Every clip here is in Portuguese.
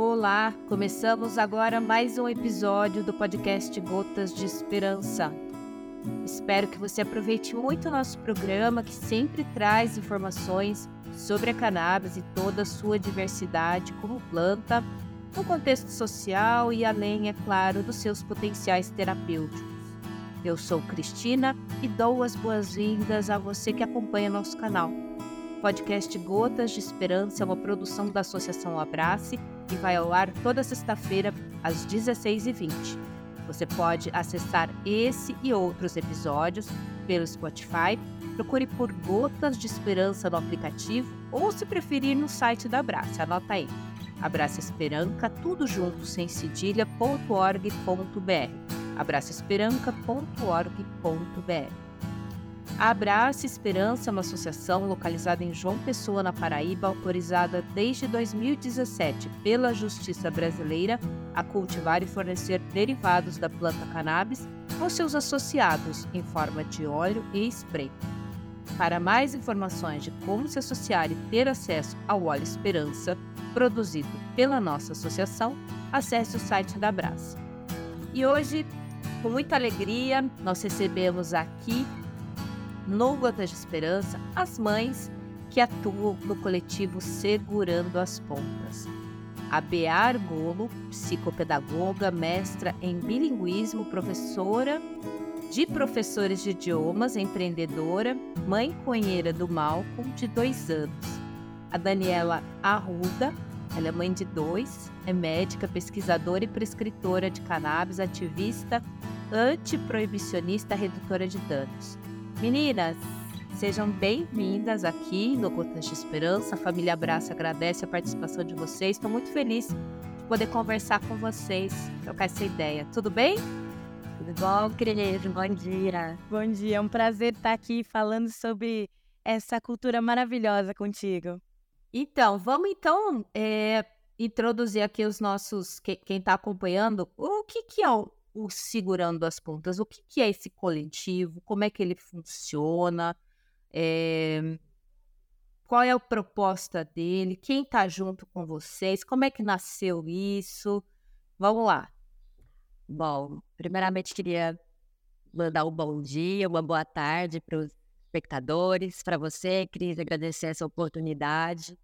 Olá, começamos agora mais um episódio do podcast Gotas de Esperança. Espero que você aproveite muito o nosso programa, que sempre traz informações sobre a cannabis e toda a sua diversidade como planta, no contexto social e além, é claro, dos seus potenciais terapêuticos. Eu sou Cristina e dou as boas-vindas a você que acompanha nosso canal. O podcast Gotas de Esperança é uma produção da Associação Abrace e vai ao ar toda sexta-feira às 16h20. Você pode acessar esse e outros episódios pelo Spotify. Procure por Gotas de Esperança no aplicativo ou, se preferir, no site da Abraça. Anota aí. Abraça Esperanca, tudo junto, sem cedilha.org.br. abraçaesperanca.org.br. A Abraça Esperança é uma associação localizada em João Pessoa, na Paraíba, autorizada desde 2017 pela Justiça Brasileira a cultivar e fornecer derivados da planta cannabis aos seus associados em forma de óleo e spray. Para mais informações de como se associar e ter acesso ao óleo Esperança, produzido pela nossa associação, acesse o site da Abraça. E hoje, com muita alegria, nós recebemos aqui no Gotas de Esperança as mães que atuam no coletivo Segurando as Pontas. A Bear Golo, psicopedagoga, mestra em bilinguismo, professora de professores de idiomas, empreendedora, mãe conheira do Malcolm, de dois anos. A Daniela Arruda, ela é mãe de dois, é médica, pesquisadora e prescritora de cannabis, ativista antiproibicionista, redutora de danos. Meninas, sejam bem-vindas aqui no Gotas de Esperança. A família Abraço agradece a participação de vocês. Estou muito feliz de poder conversar com vocês, trocar essa ideia. Tudo bem? Tudo bom, Cris? Bom dia. Bom dia, é um prazer estar aqui falando sobre essa cultura maravilhosa contigo. Então, vamos então é, introduzir aqui os nossos, quem está acompanhando, o que, que é o o Segurando as Pontas? O que, que é esse coletivo? Como é que ele funciona? É... Qual é a proposta dele? Quem está junto com vocês? Como é que nasceu isso? Vamos lá. Bom, primeiramente queria mandar um bom dia, uma boa tarde para os espectadores, para você, Cris, agradecer essa oportunidade.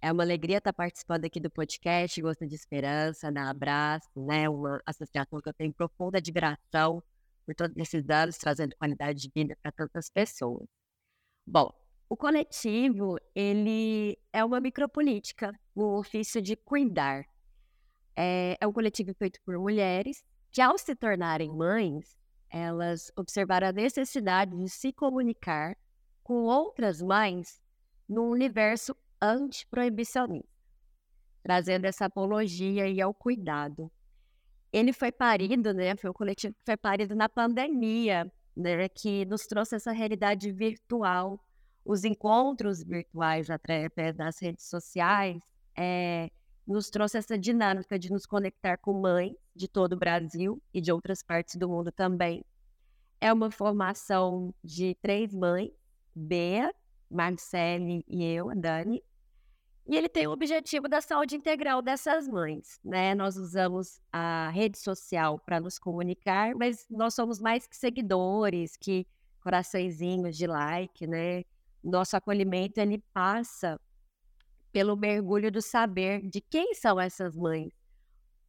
É uma alegria estar participando aqui do podcast Gosto de Esperança, da Abraço, né? Uma associação que eu tenho profunda admiração por todos esses anos, trazendo qualidade de vida para tantas pessoas. Bom, o coletivo, ele é uma micropolítica, o ofício de cuidar. É, é um coletivo feito por mulheres que, ao se tornarem mães, elas observaram a necessidade de se comunicar com outras mães no universo antiproibicionista, trazendo essa apologia e ao cuidado. Ele foi parido, né? Foi um coletivo que foi parido na pandemia, né? Que nos trouxe essa realidade virtual, os encontros virtuais através das redes sociais, é, nos trouxe essa dinâmica de nos conectar com mães de todo o Brasil e de outras partes do mundo também. É uma formação de três mães, Bea, Marcele e eu, a Dani, e ele tem o objetivo da saúde integral dessas mães, né? Nós usamos a rede social para nos comunicar, mas nós somos mais que seguidores, que coraçõezinhos de like, né? Nosso acolhimento ele passa pelo mergulho do saber de quem são essas mães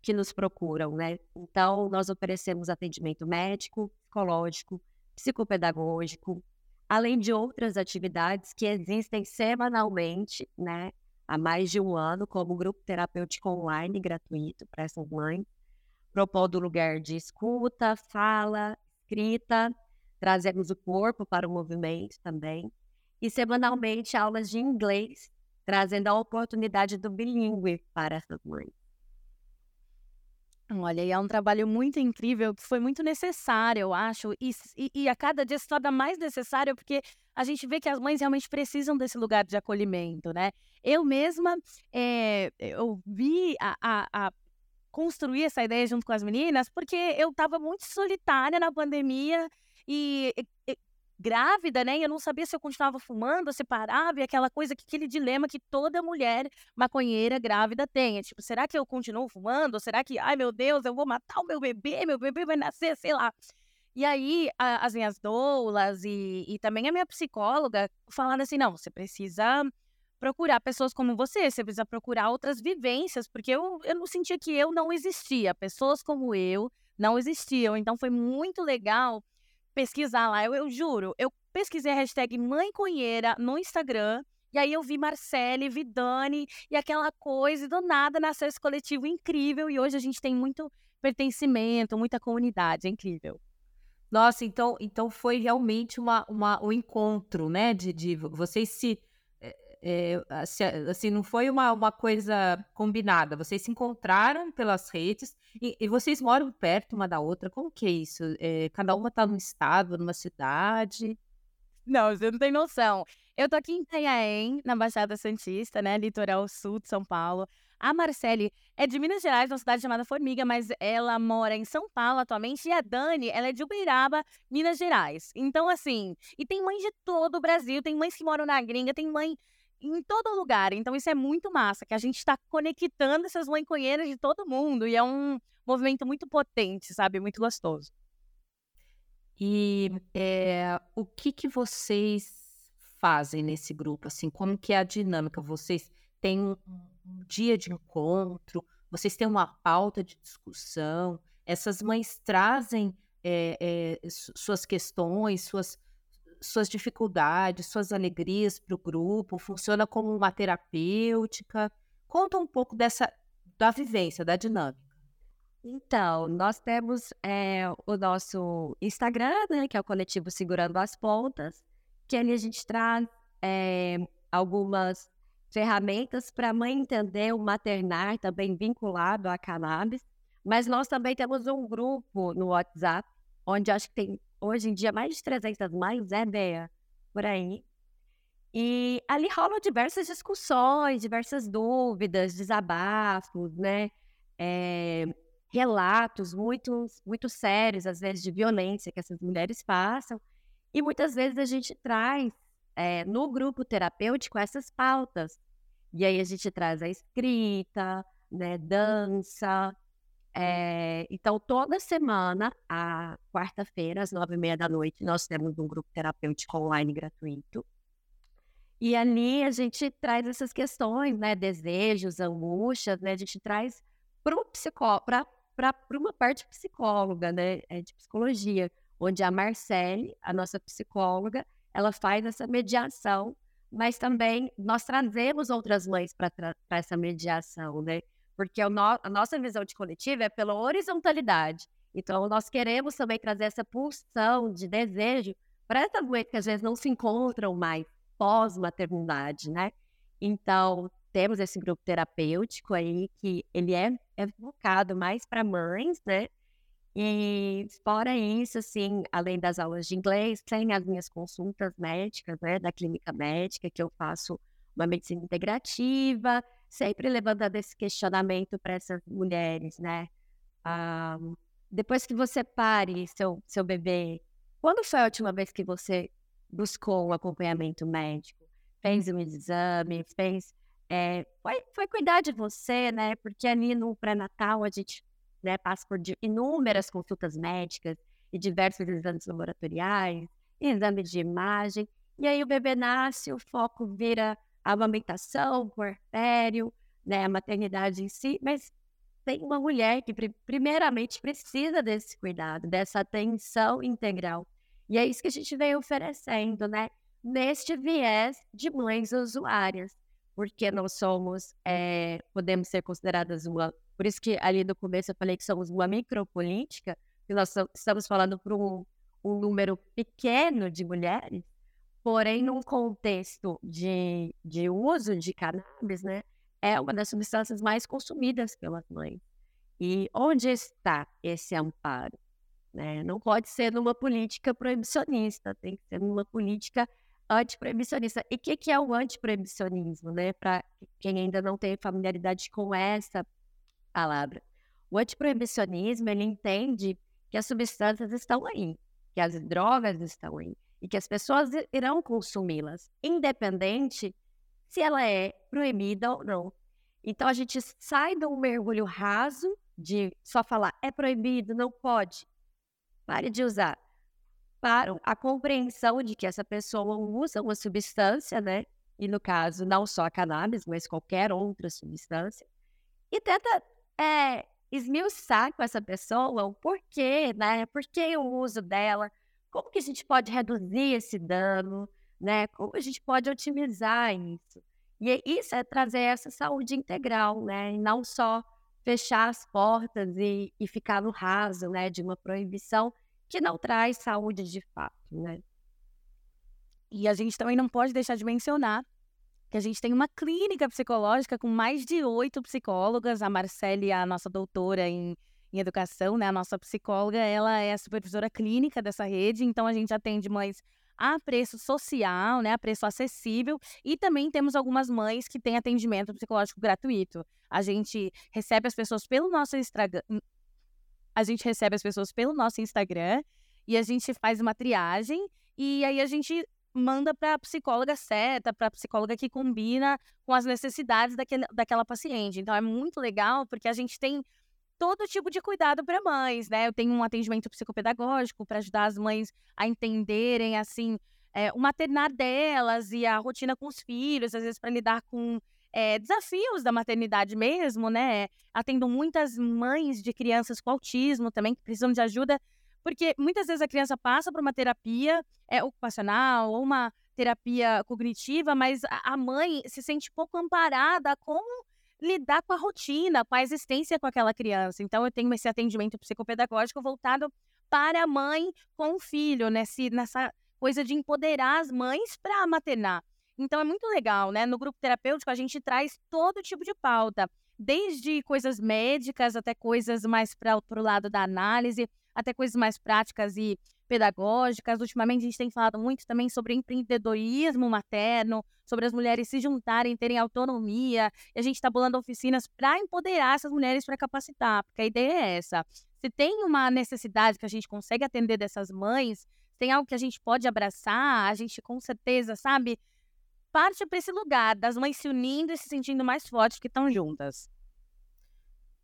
que nos procuram, né? Então, nós oferecemos atendimento médico, psicológico, psicopedagógico, além de outras atividades que existem semanalmente, né? Há mais de um ano como grupo terapêutico online gratuito para essas mães, propondo lugar de escuta, fala, escrita, trazemos o corpo para o movimento também, e semanalmente aulas de inglês, trazendo a oportunidade do bilíngue para essas mães. Olha, e é um trabalho muito incrível, que foi muito necessário, eu acho, e, e, e, a cada dia se torna mais necessário, porque a gente vê que as mães realmente precisam desse lugar de acolhimento, né? Eu mesma, é, eu vi a, a, a construir essa ideia junto com as meninas, porque eu estava muito solitária na pandemia e, e grávida, né? E eu não sabia se eu continuava fumando, se parava, e aquela coisa, que aquele dilema que toda mulher maconheira grávida tem. É tipo, será que eu continuo fumando? Será que, ai meu Deus, eu vou matar o meu bebê, meu bebê vai nascer, sei lá. E aí, a, as minhas doulas e, e também a minha psicóloga falaram assim: não, você precisa procurar pessoas como você, você precisa procurar outras vivências, porque eu, eu não sentia que eu não existia, pessoas como eu não existiam. Então foi muito legal pesquisar lá. Eu, eu juro, eu pesquisei a hashtag Mãe Conheira no Instagram. E aí eu vi Marcele, vi Dani e aquela coisa, e do nada nasceu esse coletivo incrível. E hoje a gente tem muito pertencimento, muita comunidade, é incrível. Nossa, então, então foi realmente uma, uma, um encontro, né? De, de vocês se é, assim, não foi uma, uma coisa combinada. Vocês se encontraram pelas redes e, e vocês moram perto uma da outra. Como que é isso? É, cada uma está num estado, numa cidade? Não, você não tem noção. Eu tô aqui em Itanhaém, na Baixada Santista, né? Litoral sul de São Paulo. A Marcele é de Minas Gerais, uma cidade chamada Formiga, mas ela mora em São Paulo atualmente. E a Dani, ela é de Uberaba, Minas Gerais. Então, assim, e tem mães de todo o Brasil, tem mães que moram na gringa, tem mãe em todo lugar. Então isso é muito massa, que a gente está conectando essas manconheiras de todo mundo e é um movimento muito potente, sabe? Muito gostoso. E é, o que que vocês fazem nesse grupo? Assim, como que é a dinâmica? Vocês têm um, um dia de encontro? Vocês têm uma pauta de discussão? Essas mães trazem é, é, suas questões, suas suas dificuldades, suas alegrias para o grupo, funciona como uma terapêutica. Conta um pouco dessa da vivência, da dinâmica. Então, nós temos é, o nosso Instagram, né, que é o coletivo Segurando as Pontas, que ali a gente traz é, algumas ferramentas para a mãe entender o maternar, também vinculado à cannabis. Mas nós também temos um grupo no WhatsApp, onde acho que tem hoje em dia mais de 300 mães, é, Bea? Por aí. E ali rolam diversas discussões, diversas dúvidas, desabafos, né? É, relatos muito, muito sérios, às vezes, de violência que essas mulheres passam. E muitas vezes a gente traz é, no grupo terapêutico essas pautas. E aí a gente traz a escrita, né, dança, é, então, toda semana, a quarta-feira, às nove e meia da noite, nós temos um grupo terapêutico online gratuito. E ali a gente traz essas questões, né? Desejos, angústias, né? A gente traz para uma parte psicóloga, né? É de psicologia, onde a Marcele, a nossa psicóloga, ela faz essa mediação, mas também nós trazemos outras mães para essa mediação, né? Porque no, a nossa visão de coletivo é pela horizontalidade. Então, nós queremos também trazer essa pulsão de desejo para essas mulheres que às vezes não se encontram mais pós-maternidade, né? Então, temos esse grupo terapêutico aí que ele é, é focado mais para mães, né? E fora isso, assim, além das aulas de inglês, tem as minhas consultas médicas, né, da clínica médica, que eu faço uma medicina integrativa, sempre levantando esse questionamento para essas mulheres, né? Ah, depois que você pare seu, seu bebê, quando foi a última vez que você buscou um acompanhamento médico? Fez um exame, fez. É, foi, foi cuidar de você, né? Porque ali no pré-natal a gente né, passa por inúmeras consultas médicas e diversos exames laboratoriais, exames de imagem. E aí o bebê nasce, o foco vira amamentação, o né, a maternidade em si, mas tem uma mulher que primeiramente precisa desse cuidado, dessa atenção integral. E é isso que a gente vem oferecendo, né? Neste viés de mães usuárias, porque nós somos, é, podemos ser consideradas uma. Por isso que ali no começo eu falei que somos uma micropolítica, que nós estamos falando para um, um número pequeno de mulheres, Porém, num contexto de, de uso de cannabis, né, é uma das substâncias mais consumidas pelas mães. E onde está esse amparo? Né? Não pode ser numa política proibicionista, tem que ser numa política antiproibicionista. E o que, que é o antiproibicionismo? Né? Para quem ainda não tem familiaridade com essa palavra. O antiproibicionismo, ele entende que as substâncias estão aí, que as drogas estão aí, e que as pessoas irão consumi-las, independente se ela é proibida ou não. Então a gente sai de um mergulho raso de só falar é proibido, não pode. Pare de usar. Para a compreensão de que essa pessoa usa uma substância, né? E no caso, não só a cannabis, mas qualquer outra substância. E tenta é, esmiuçar com essa pessoa o porquê, né? Por que o uso dela? Como que a gente pode reduzir esse dano, né? Como a gente pode otimizar isso? E isso é trazer essa saúde integral, né? E não só fechar as portas e, e ficar no raso, né? De uma proibição que não traz saúde de fato, né? E a gente também não pode deixar de mencionar que a gente tem uma clínica psicológica com mais de oito psicólogas. A Marcele, a nossa doutora em, em educação, né? A nossa psicóloga, ela é a supervisora clínica dessa rede, então a gente atende mães a preço social, né, a preço acessível, e também temos algumas mães que têm atendimento psicológico gratuito. A gente recebe as pessoas pelo nosso Instagram, a gente recebe as pessoas pelo nosso Instagram e a gente faz uma triagem e aí a gente manda para a psicóloga certa, para a psicóloga que combina com as necessidades daquele, daquela paciente. Então é muito legal porque a gente tem todo tipo de cuidado para mães, né? Eu tenho um atendimento psicopedagógico para ajudar as mães a entenderem assim é, o maternar delas e a rotina com os filhos, às vezes para lidar com é, desafios da maternidade mesmo, né? Atendo muitas mães de crianças com autismo também que precisam de ajuda porque muitas vezes a criança passa por uma terapia é, ocupacional ou uma terapia cognitiva, mas a mãe se sente pouco amparada com lidar com a rotina, com a existência com aquela criança. Então, eu tenho esse atendimento psicopedagógico voltado para a mãe com o filho, nesse, nessa coisa de empoderar as mães para maternar. Então, é muito legal, né? No grupo terapêutico, a gente traz todo tipo de pauta, desde coisas médicas até coisas mais para o lado da análise até coisas mais práticas e pedagógicas. Ultimamente a gente tem falado muito também sobre empreendedorismo materno, sobre as mulheres se juntarem, terem autonomia. E a gente está bolando oficinas para empoderar essas mulheres para capacitar, porque a ideia é essa. Se tem uma necessidade que a gente consegue atender dessas mães, tem algo que a gente pode abraçar, a gente com certeza, sabe, parte para esse lugar das mães se unindo e se sentindo mais fortes que estão juntas.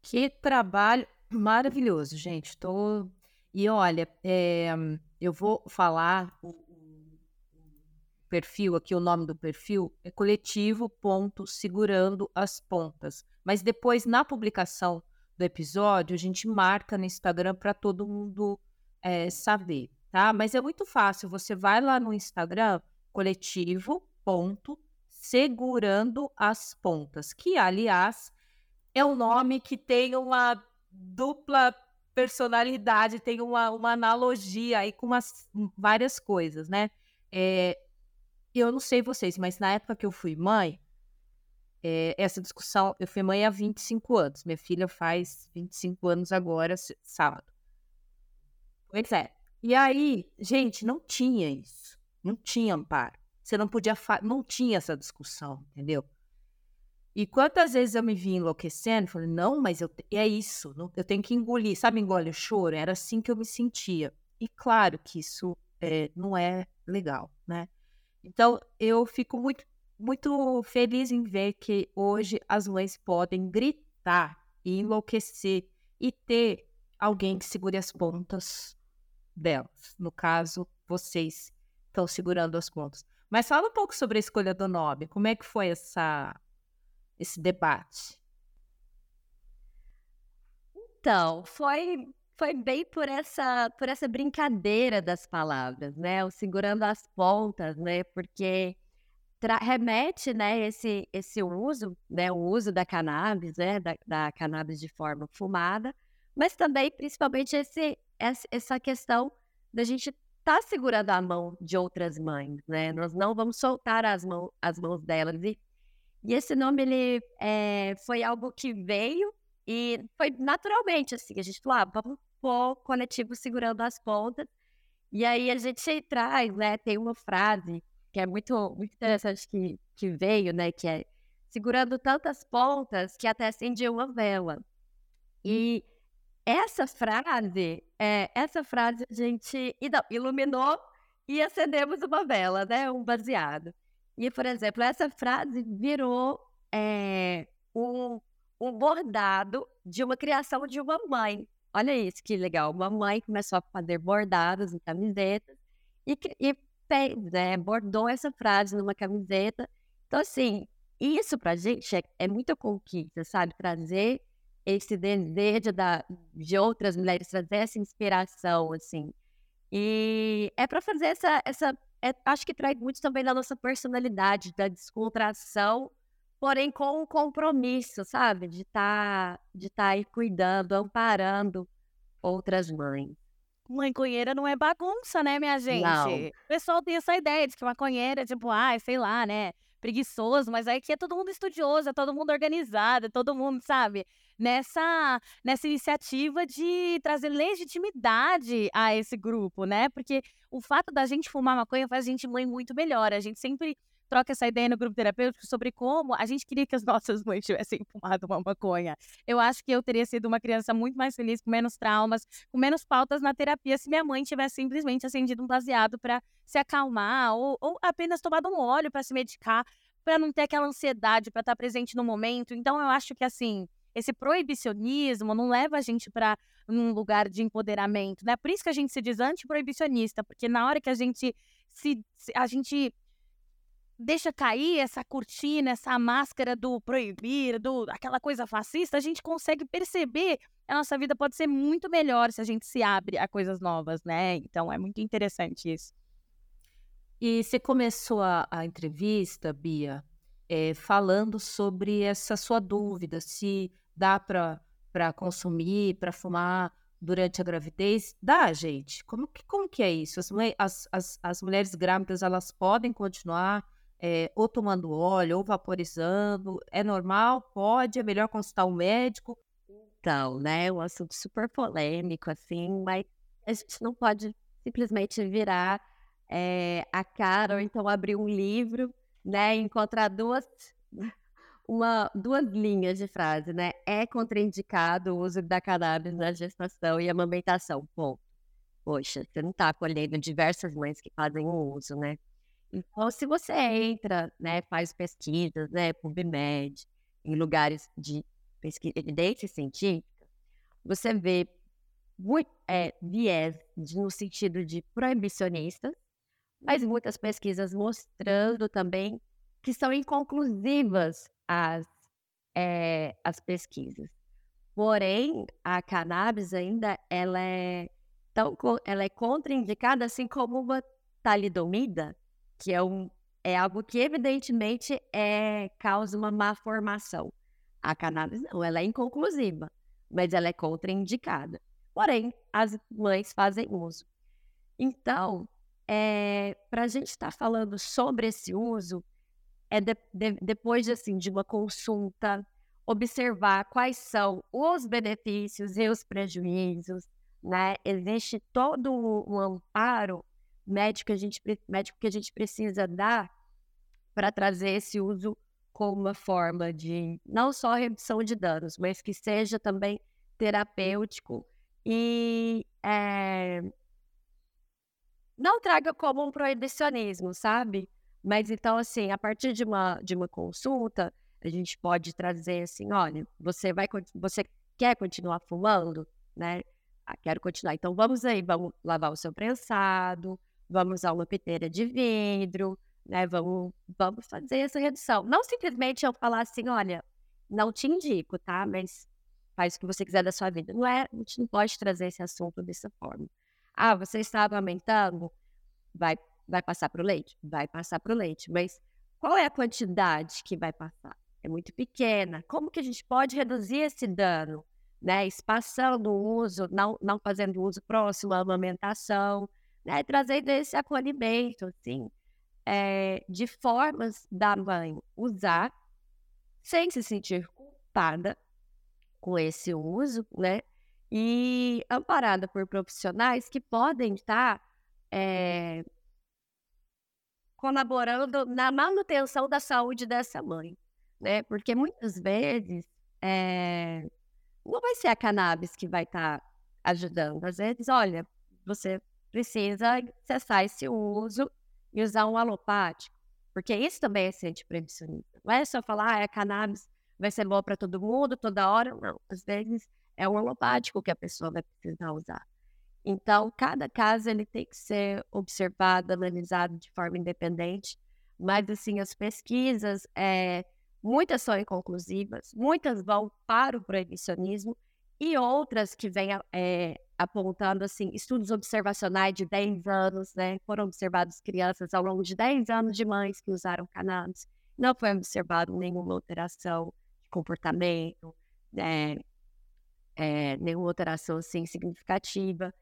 Que trabalho maravilhoso, gente. Tô e olha, é, eu vou falar o, perfil aqui, o nome do perfil é coletivo ponto segurando as pontas. Mas depois na publicação do episódio a gente marca no Instagram para todo mundo é, saber, tá? Mas é muito fácil. Você vai lá no Instagram coletivo ponto segurando as pontas, que aliás é um nome que tem uma dupla personalidade, tem uma, uma analogia aí com umas, várias coisas, né? É, eu não sei vocês, mas na época que eu fui mãe, é, essa discussão, eu fui mãe há 25 anos. Minha filha faz 25 anos agora, sábado. Pois é. E aí, gente, não tinha isso. Não tinha amparo. Você não podia, não tinha essa discussão, entendeu? E quantas vezes eu me vi enlouquecendo, falei, não, mas eu, é isso, não, eu tenho que engolir, sabe, engole o choro? Era assim que eu me sentia. E claro que isso é, não é legal, né? Então, eu fico muito, muito feliz em ver que hoje as mães podem gritar e enlouquecer e ter alguém que segure as pontas delas. No caso, vocês estão segurando as pontas. Mas fala um pouco sobre a escolha do nome. Como é que foi essa esse debate? Então, foi foi bem por essa por essa brincadeira das palavras, né? O segurando as pontas, né? Porque remete, né, esse esse uso, né, o uso da cannabis, né, da, da cannabis de forma fumada, mas também principalmente esse essa questão da gente estar tá segurando a mão de outras mães, né? Nós não vamos soltar as mãos as mãos delas e e esse nome, ele é, foi algo que veio e foi naturalmente, assim, a gente falou, ah, vamos pôr coletivo segurando as pontas. E aí a gente traz, né, tem uma frase que é muito, muito interessante que, que veio, né, que é segurando tantas pontas que até acende uma vela. E essa frase, é, essa frase a gente iluminou e acendemos uma vela, né? Um baseado. E, por exemplo, essa frase virou é, um, um bordado de uma criação de uma mãe. Olha isso, que legal. Uma mãe começou a fazer bordados em camisetas e, e fez, né? Bordou essa frase numa camiseta. Então, assim, isso pra gente é, é muita conquista, sabe? Trazer esse desejo da, de outras mulheres, trazer essa inspiração, assim. E é para fazer essa, essa é, acho que traz muito também da nossa personalidade, da descontração, porém com um compromisso, sabe? De estar tá, de tá aí cuidando, amparando outras mães. Maconheira não é bagunça, né, minha gente? Não. O pessoal tem essa ideia de que maconheira é tipo, ah, sei lá, né? Preguiçoso, mas aqui é todo mundo estudioso, é todo mundo organizado, é todo mundo, sabe? Nessa, nessa iniciativa de trazer legitimidade a esse grupo, né? Porque o fato da gente fumar maconha faz a gente mãe muito melhor. A gente sempre troca essa ideia no grupo terapêutico sobre como a gente queria que as nossas mães tivessem fumado uma maconha. Eu acho que eu teria sido uma criança muito mais feliz, com menos traumas, com menos pautas na terapia, se minha mãe tivesse simplesmente acendido um baseado para se acalmar ou, ou apenas tomado um óleo para se medicar, para não ter aquela ansiedade, para estar tá presente no momento. Então, eu acho que assim. Esse proibicionismo não leva a gente para um lugar de empoderamento, né? Por isso que a gente se diz antiproibicionista, porque na hora que a gente se a gente deixa cair essa cortina, essa máscara do proibir, do aquela coisa fascista, a gente consegue perceber a nossa vida pode ser muito melhor se a gente se abre a coisas novas, né? Então é muito interessante isso. E você começou a, a entrevista, Bia, é, falando sobre essa sua dúvida, se dá para consumir, para fumar durante a gravidez? Dá, gente. Como que, como que é isso? As, as, as, as mulheres grávidas, elas podem continuar é, ou tomando óleo, ou vaporizando? É normal? Pode? É melhor consultar um médico? Então, né, é um assunto super polêmico, assim, mas a gente não pode simplesmente virar é, a cara ou então abrir um livro, né, e encontrar duas, uma, duas linhas de frase, né? É contraindicado o uso da cannabis na gestação e amamentação. Bom, poxa, você não está acolhendo diversas mães que fazem o uso, né? Então, se você entra, né, faz pesquisas, né, PubMed, em lugares de pesquisa, evidência científica, você vê muito, é, viés de, no sentido de proibicionistas, mas muitas pesquisas mostrando também que são inconclusivas as, é, as pesquisas. Porém, a cannabis ainda ela é, tão, ela é contraindicada assim como uma talidomida, que é, um, é algo que evidentemente é, causa uma má formação. A cannabis não, ela é inconclusiva, mas ela é contraindicada. Porém, as mães fazem uso. Então, é, para a gente estar tá falando sobre esse uso, é de, de, depois de, assim, de uma consulta, observar quais são os benefícios e os prejuízos, né? Existe todo um amparo médico que a gente, médico que a gente precisa dar para trazer esse uso como uma forma de não só redução de danos, mas que seja também terapêutico e é, não traga como um proibicionismo, sabe? Mas então, assim, a partir de uma, de uma consulta, a gente pode trazer assim, olha, você vai você quer continuar fumando, né? Ah, quero continuar. Então vamos aí, vamos lavar o seu prensado, vamos usar uma piteira de vidro, né? Vamos, vamos fazer essa redução. Não simplesmente eu falar assim, olha, não te indico, tá? Mas faz o que você quiser da sua vida. Não é, a gente não pode trazer esse assunto dessa forma. Ah, você está amamentando? Vai, vai passar para o leite? Vai passar para o leite. Mas qual é a quantidade que vai passar? É muito pequena. Como que a gente pode reduzir esse dano? Né? Espaçando o uso, não, não fazendo uso próximo à amamentação, né, trazendo esse acolhimento, assim, é, de formas da mãe usar sem se sentir culpada com esse uso, né? E amparada por profissionais que podem estar é, colaborando na manutenção da saúde dessa mãe, né? Porque muitas vezes é, não vai ser a cannabis que vai estar ajudando. Às vezes, olha, você precisa cessar esse uso e usar um alopático, porque isso também é ser antiproibicionista. Não é só falar, ah, a cannabis vai ser bom para todo mundo, toda hora. Não, às vezes é o alopático que a pessoa vai precisar usar. Então, cada caso ele tem que ser observado, analisado de forma independente. Mas, assim, as pesquisas, é, muitas são inconclusivas, muitas vão para o proibicionismo e outras que vêm é, apontando, assim, estudos observacionais de 10 anos, né? Foram observadas crianças ao longo de 10 anos de mães que usaram cannabis. Não foi observado nenhuma alteração de comportamento, né? É, nenhuma alteração, assim, significativa.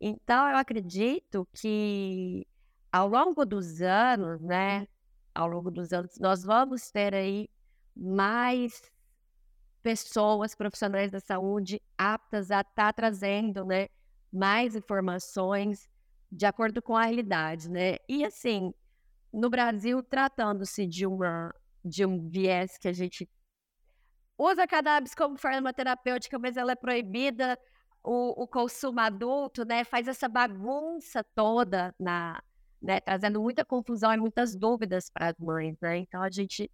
Então, eu acredito que ao longo dos anos, né, ao longo dos anos, nós vamos ter aí mais pessoas profissionais da saúde aptas a estar tá trazendo, né, mais informações de acordo com a realidade, né? E assim, no Brasil, tratando-se de uma de um viés que a gente usa cannabis como forma terapêutica, mas ela é proibida o, o consumo adulto, né, faz essa bagunça toda na, né, trazendo muita confusão e muitas dúvidas para as mães, né? Então a gente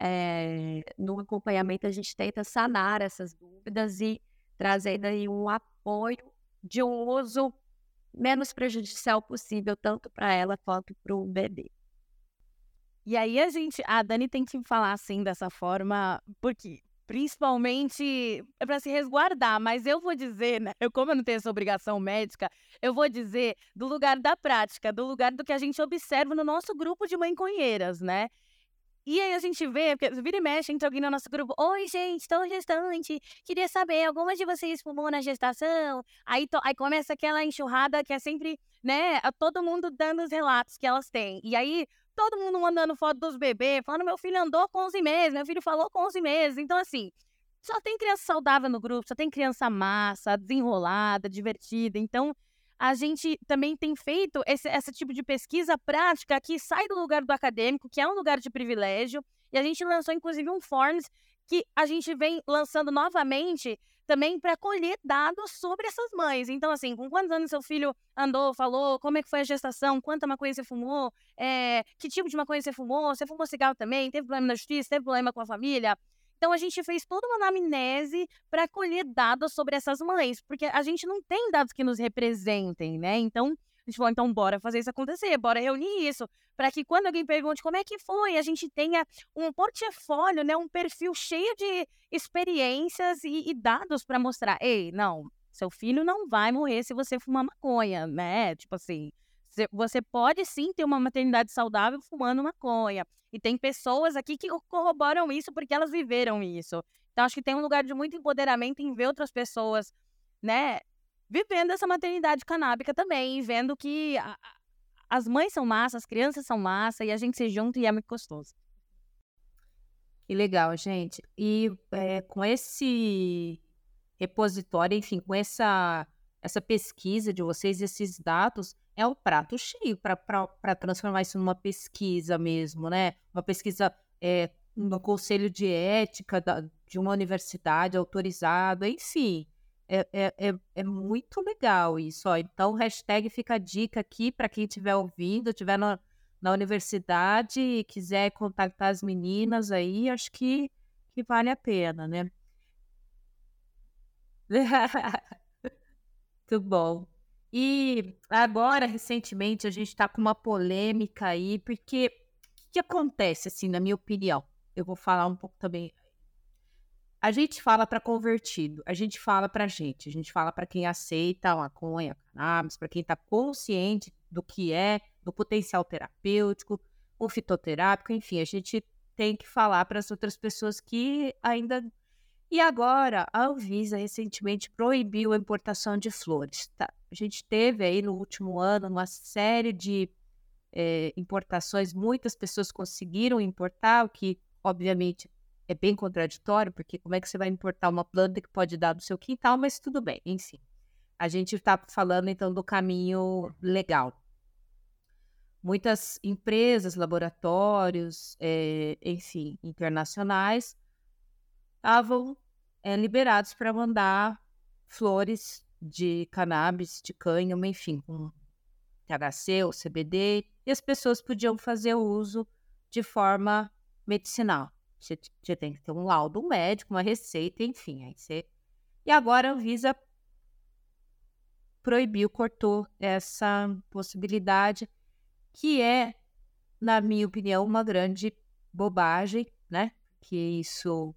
é, no acompanhamento a gente tenta sanar essas dúvidas e trazendo aí um apoio de um uso menos prejudicial possível tanto para ela quanto para o bebê. E aí a gente, a Dani tem que falar assim dessa forma, porque principalmente é para se resguardar, mas eu vou dizer, né, eu, como eu não tenho essa obrigação médica, eu vou dizer do lugar da prática, do lugar do que a gente observa no nosso grupo de mãe-conheiras, né? E aí a gente vê, porque vira e mexe, entra alguém no nosso grupo, oi gente, estou gestante, queria saber, alguma de vocês fumou na gestação? Aí, to, aí começa aquela enxurrada que é sempre, né, todo mundo dando os relatos que elas têm. E aí todo mundo mandando foto dos bebês, falando meu filho andou com 11 meses, meu filho falou com 11 meses. Então, assim, só tem criança saudável no grupo, só tem criança massa, desenrolada, divertida. Então, a gente também tem feito esse, esse tipo de pesquisa prática que sai do lugar do acadêmico, que é um lugar de privilégio, e a gente lançou, inclusive, um Forms que a gente vem lançando novamente também para colher dados sobre essas mães. Então, assim, com quantos anos seu filho andou, falou, como é que foi a gestação, quanta maconha você fumou, é, que tipo de maconha você fumou, você fumou cigarro também, teve problema na justiça, teve problema com a família. Então, a gente fez toda uma anamnese para colher dados sobre essas mães, porque a gente não tem dados que nos representem, né? Então, a gente falou, então bora fazer isso acontecer, bora reunir isso, para que quando alguém pergunte como é que foi, a gente tenha um portfólio, né, um perfil cheio de experiências e, e dados para mostrar, ei, não, seu filho não vai morrer se você fumar maconha, né? Tipo assim, você pode sim ter uma maternidade saudável fumando maconha. E tem pessoas aqui que corroboram isso porque elas viveram isso. Então, acho que tem um lugar de muito empoderamento em ver outras pessoas, né, vivendo essa maternidade canábica também, vendo que a, as mães são massa, as crianças são massa, e a gente se junta e é muito gostoso. Que legal, gente. E é, com esse repositório, enfim, com essa, essa pesquisa de vocês, esses dados, é um prato cheio para transformar isso numa pesquisa mesmo, né? Uma pesquisa é, no conselho de ética da, de uma universidade autorizada, enfim. É, é, é, é, muito legal isso. Ó. Então, hashtag fica a dica aqui para quem estiver ouvindo, estiver na, na universidade e quiser contactar as meninas aí, acho que, que vale a pena, né? muito bom. E agora, recentemente, a gente está com uma polêmica aí, porque o que acontece, assim, na minha opinião? Eu vou falar um pouco também a gente fala para convertido, a gente fala para gente, a gente fala para quem aceita a maconha, a cannabis, para quem está consciente do que é, do potencial terapêutico, o fitoterápico, enfim, a gente tem que falar para as outras pessoas que ainda. E agora, a Anvisa recentemente proibiu a importação de flores. Tá? A gente teve aí no último ano uma série de é, importações, muitas pessoas conseguiram importar, o que obviamente é bem contraditório, porque como é que você vai importar uma planta que pode dar do seu quintal, mas tudo bem, enfim. A gente está falando então do caminho legal. Muitas empresas, laboratórios, é, enfim, internacionais, estavam é, liberados para mandar flores de cannabis, de cânhamo, enfim, com THC ou CBD, e as pessoas podiam fazer o uso de forma medicinal. Você, tem que ter um laudo médico, uma receita, enfim. Aí você... E agora a Anvisa proibiu, cortou essa possibilidade, que é, na minha opinião, uma grande bobagem, né? Que isso,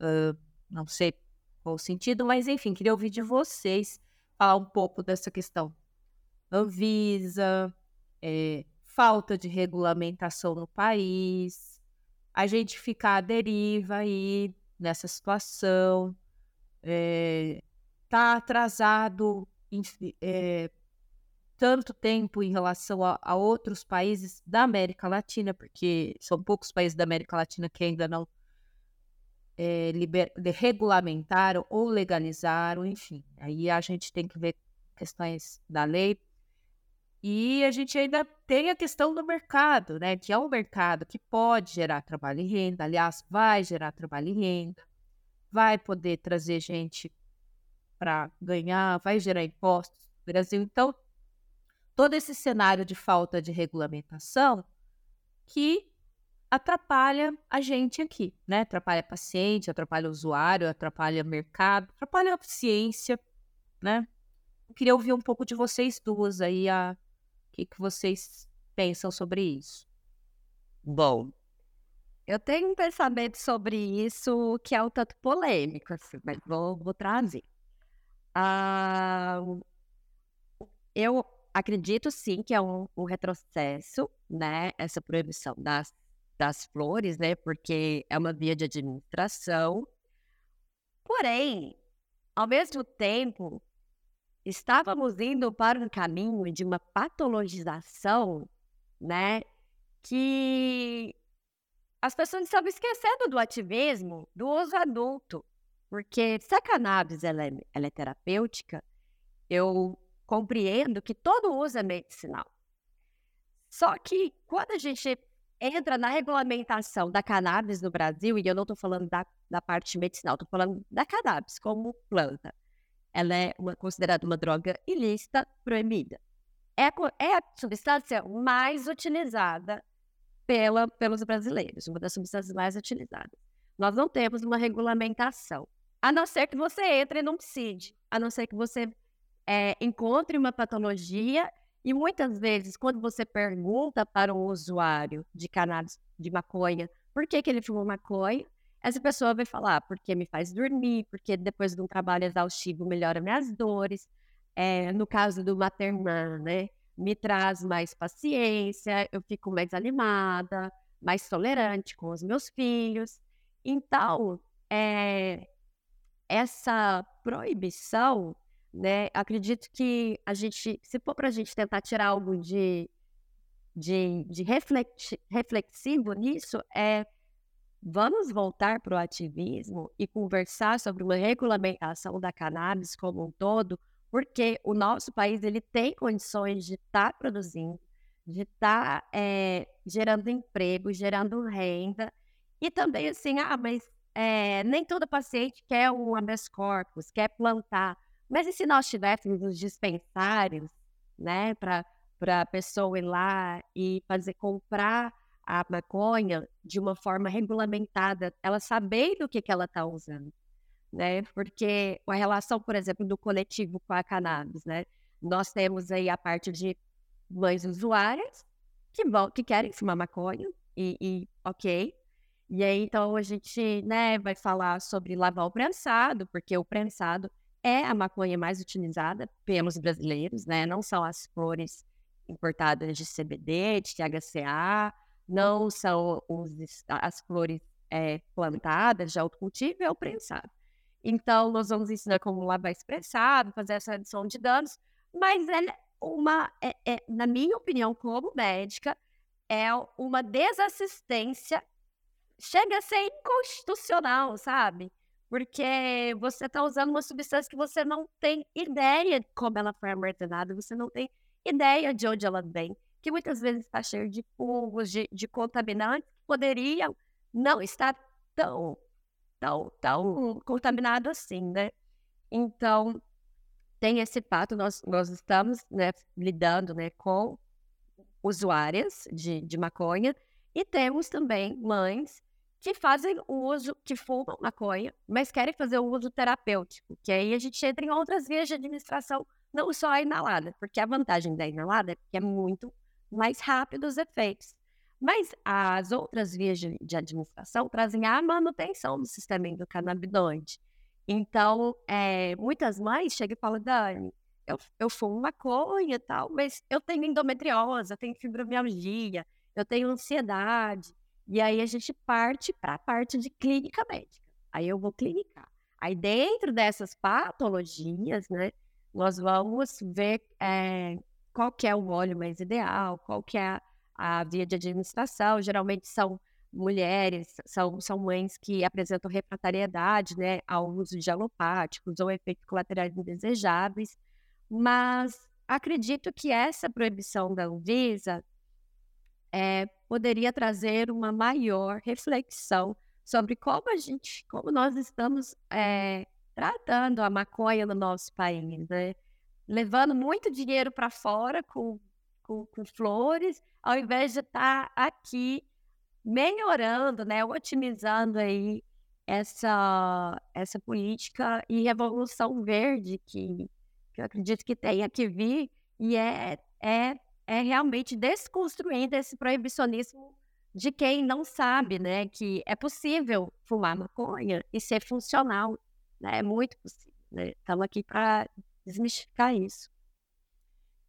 uh, não sei qual o sentido, mas enfim, queria ouvir de vocês falar um pouco dessa questão. Anvisa, é, falta de regulamentação no país, a gente ficar à deriva aí nessa situação, é, tá atrasado é, tanto tempo em relação a, a, outros países da América Latina, porque são poucos países da América Latina que ainda não é, liber, regulamentaram ou legalizaram, enfim. Aí a gente tem que ver questões da lei e a gente ainda tem a questão do mercado, né? Que é um mercado que pode gerar trabalho e renda, aliás, vai gerar trabalho e renda, vai poder trazer gente para ganhar, vai gerar impostos no Brasil. Então, todo esse cenário de falta de regulamentação que atrapalha a gente aqui, né? Atrapalha paciente, atrapalha usuário, atrapalha mercado, atrapalha a ciência, né? Eu queria ouvir um pouco de vocês duas aí a que, que vocês pensam sobre isso? Bom, eu tenho um pensamento sobre isso que é um tanto polêmico, assim, mas vou, vou trazer. Ah, eu acredito sim que é um, um, retrocesso, né? Essa proibição das, das flores, né? Porque é uma via de administração. Porém, ao mesmo tempo, estávamos indo para um caminho de uma patologização, né? Que as pessoas estavam esquecendo do ativismo do uso adulto. Porque se a cannabis ela é, ela é terapêutica, eu compreendo que todo uso é medicinal. Só que quando a gente entra na regulamentação da cannabis no Brasil, e eu não estou falando da, da parte medicinal, estou falando da cannabis como planta ela é uma, considerada uma droga ilícita proibida. É, é a substância mais utilizada pela, pelos brasileiros, uma das substâncias mais utilizadas. Nós não temos uma regulamentação, a não ser que você entre num PSID, a não ser que você é, encontre uma patologia e muitas vezes, quando você pergunta para um usuário de cannabis, de maconha, por que, que ele fumou maconha, essa pessoa vai falar porque me faz dormir, porque depois de um trabalho exaustivo melhora minhas dores. É, no caso do maternal, né? Me traz mais paciência, eu fico mais animada, mais tolerante com os meus filhos. Então, é, essa proibição, né? Acredito que a gente, se for para a gente tentar tirar algo de, de, de reflexivo nisso, é Vamos voltar para o ativismo e conversar sobre uma regulamentação da cannabis como um todo, porque o nosso país ele tem condições de estar tá produzindo, de estar tá, é, gerando emprego, gerando renda, e também assim, ah, mas é, nem todo paciente quer um habeas corpus, quer plantar. Mas e se nós tivéssemos os dispensários, né, para a pessoa ir lá e fazer comprar a maconha de uma forma regulamentada, ela sabendo o que, que ela está usando, né? Porque a relação, por exemplo, do coletivo com a cannabis, né? Nós temos aí a parte de mães usuárias que vão, que querem fumar maconha e, e ok. E aí, então, a gente né, vai falar sobre lavar o prensado, porque o prensado é a maconha mais utilizada pelos brasileiros, né? Não são as flores importadas de CBD, de THCA, não são os, as flores é, plantadas de autocultivo, é o prensado. Então, nós vamos ensinar como lavar esse prensado, fazer essa redução de danos, mas é uma, é, é, na minha opinião, como médica, é uma desassistência, chega a ser inconstitucional, sabe? Porque você está usando uma substância que você não tem ideia de como ela foi armazenada, você não tem ideia de onde ela vem que muitas vezes está cheio de fungos, de, de contaminantes, poderiam não estar tão, tão, tão contaminado assim, né? Então, tem esse fato, nós, nós estamos né, lidando né, com usuárias de, de maconha e temos também mães que fazem o uso, que fumam maconha, mas querem fazer o uso terapêutico, que aí a gente entra em outras vias de administração, não só a inalada, porque a vantagem da inalada é que é muito mais rápido os efeitos. Mas as outras vias de, de administração trazem a manutenção do sistema endocannabinoide. Então, é, muitas mães chegam e falam, Dani, eu, eu fumo maconha e tal, mas eu tenho endometriose, eu tenho fibromialgia, eu tenho ansiedade. E aí a gente parte para a parte de clínica médica. Aí eu vou clinicar. Aí dentro dessas patologias, né, nós vamos ver é, qual que é o óleo mais ideal, qual que é a, via de administração. Geralmente são mulheres, são, são mães que apresentam refratariedade né, ao uso de alopáticos ou efeitos colaterais indesejáveis, mas acredito que essa proibição da Anvisa é, poderia trazer uma maior reflexão sobre como a gente, como nós estamos é, tratando a maconha no nosso país, né? Levando muito dinheiro para fora com, com, com, flores, ao invés de estar tá aqui melhorando, né, otimizando aí essa, essa política e revolução verde que, que eu acredito que tenha que vir e é, é, é realmente desconstruindo esse proibicionismo de quem não sabe, né, que é possível fumar maconha e ser funcional, né, é muito possível, né? Estamos aqui para desmistificar isso.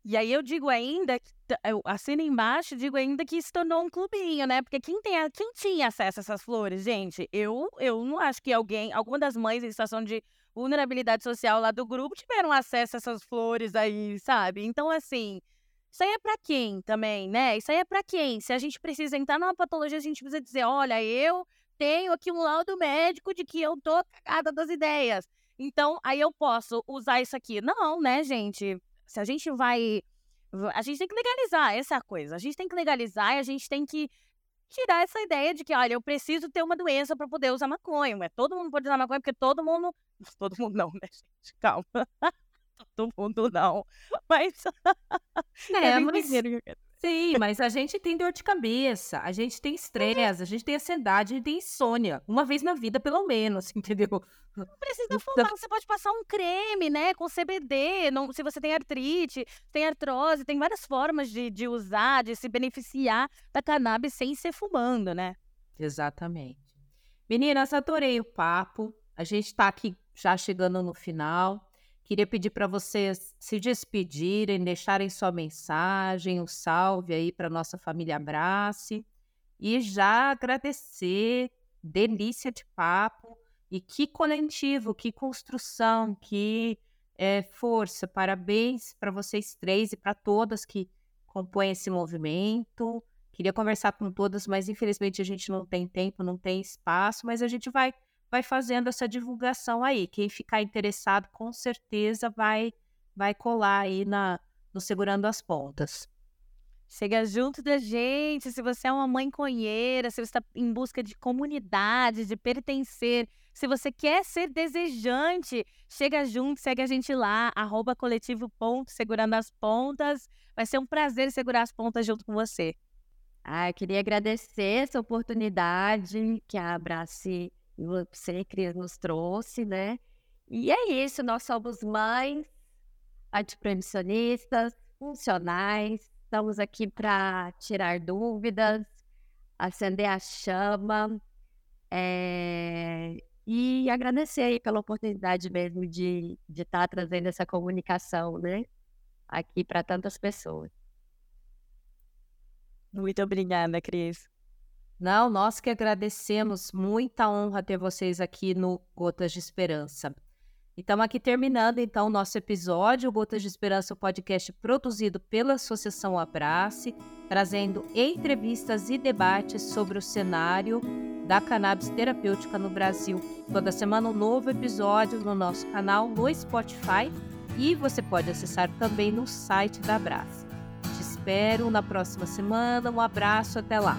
E aí eu digo ainda, eu assino embaixo, digo ainda que se tornou um clubinho, né? Porque quem, tem, quem tinha acesso a essas flores, gente? Eu, eu não acho que alguém, alguma das mães em situação de vulnerabilidade social lá do grupo tiveram acesso a essas flores aí, sabe? Então, assim, isso aí é para quem também, né? Isso aí é para quem? Se a gente precisa entrar numa patologia, a gente precisa dizer, olha, eu tenho aqui um laudo médico de que eu tô cagada das ideias. Então, aí eu posso usar isso aqui. Não, né, gente? Se a gente vai. A gente tem que legalizar, essa é a coisa. A gente tem que legalizar e a gente tem que tirar essa ideia de que, olha, eu preciso ter uma doença para poder usar maconha. Mas todo mundo pode usar maconha porque todo mundo. Todo mundo não, né, gente? Calma. todo mundo não. Mas. É, mas... Sim, mas a gente tem dor de cabeça, a gente tem estresse, a gente tem ansiedade, a gente tem insônia. Uma vez na vida, pelo menos, entendeu? Não precisa então fumar, você pode passar um creme, né, com CBD, não, se você tem artrite, tem artrose, tem várias formas de, de usar, de se beneficiar da cannabis sem ser fumando, né? Exatamente. Meninas, adorei o papo. A gente tá aqui já chegando no final. Queria pedir para vocês se despedirem, deixarem sua mensagem, um salve aí para nossa família Abrace e já agradecer, delícia de papo e que coletivo, que construção, que é, força. Parabéns para vocês três e para todas que compõem esse movimento. Queria conversar com todas, mas infelizmente a gente não tem tempo, não tem espaço, mas a gente vai vai fazendo essa divulgação aí. Quem ficar interessado, com certeza vai vai colar aí na no Segurando as Pontas. Chega junto da gente. Se você é uma mãe conheira, se você está em busca de comunidade, de pertencer, se você quer ser desejante, chega junto, segue a gente lá, arroba coletivo ponto, segurando as pontas. Vai ser um prazer segurar as pontas junto com você. Ah, eu queria agradecer essa oportunidade que a Abrace você, Cris, nos trouxe, né? E é isso, nós somos mães, antiproibicionistas, funcionais, estamos aqui para tirar dúvidas, acender a chama é... e agradecer aí pela oportunidade mesmo de estar tá trazendo essa comunicação, né? Aqui para tantas pessoas. Muito obrigada, Cris. Não, nós que agradecemos, muita honra ter vocês aqui no Gotas de Esperança. E estamos aqui terminando então o nosso episódio, Gotas de Esperança, o podcast produzido pela Associação Abrace, trazendo entrevistas e debates sobre o cenário da cannabis terapêutica no Brasil. Toda semana um novo episódio no nosso canal no Spotify e você pode acessar também no site da Abrace. Te espero na próxima semana. Um abraço, até lá.